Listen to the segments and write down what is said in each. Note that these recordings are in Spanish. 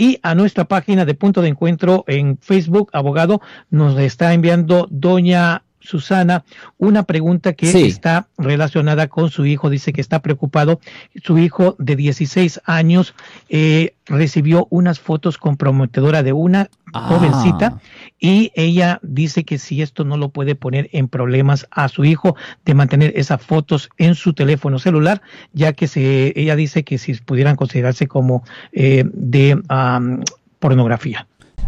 Y a nuestra página de punto de encuentro en Facebook, abogado, nos está enviando doña Susana, una pregunta que está relacionada con su hijo. Dice que está preocupado. Su hijo de 16 años eh, recibió unas fotos comprometedoras de una Ah. jovencita y ella dice que si esto no lo puede poner en problemas a su hijo de mantener esas fotos en su teléfono celular, ya que se, ella dice que si pudieran considerarse como eh, de am, pornografía.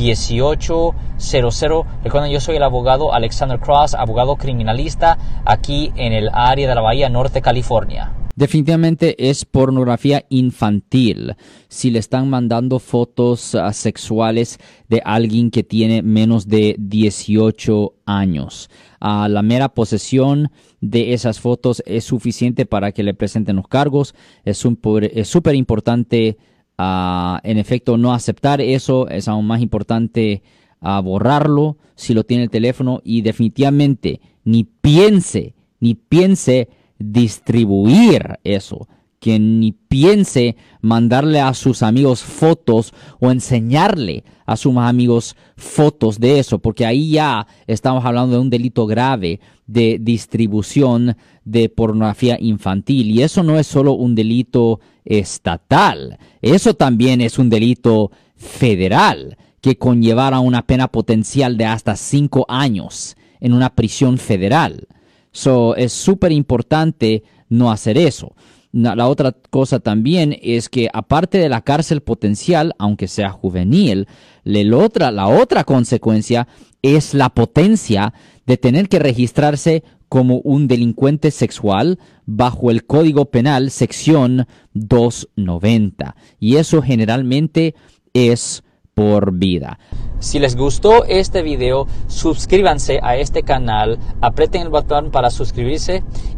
1-800-530-1800. Recuerden, yo soy el abogado Alexander Cross, abogado criminalista aquí en el área de la Bahía Norte, California. Definitivamente es pornografía infantil. Si le están mandando fotos ah, sexuales de alguien que tiene menos de 18 años. Ah, la mera posesión de esas fotos es suficiente para que le presenten los cargos. Es súper es importante, en efecto, no aceptar eso. Es aún más importante ah, borrarlo si lo tiene el teléfono. Y definitivamente ni piense, ni piense distribuir eso. Que ni piense mandarle a sus amigos fotos o enseñarle a sus amigos fotos de eso, porque ahí ya estamos hablando de un delito grave de distribución de pornografía infantil. Y eso no es solo un delito estatal, eso también es un delito federal que conllevará una pena potencial de hasta cinco años en una prisión federal. So, es súper importante no hacer eso. La otra cosa también es que aparte de la cárcel potencial, aunque sea juvenil, le- otra, la otra consecuencia es la potencia de tener que registrarse como un delincuente sexual bajo el Código Penal sección 290. Y eso generalmente es por vida. Si les gustó este video, suscríbanse a este canal, aprieten el botón para suscribirse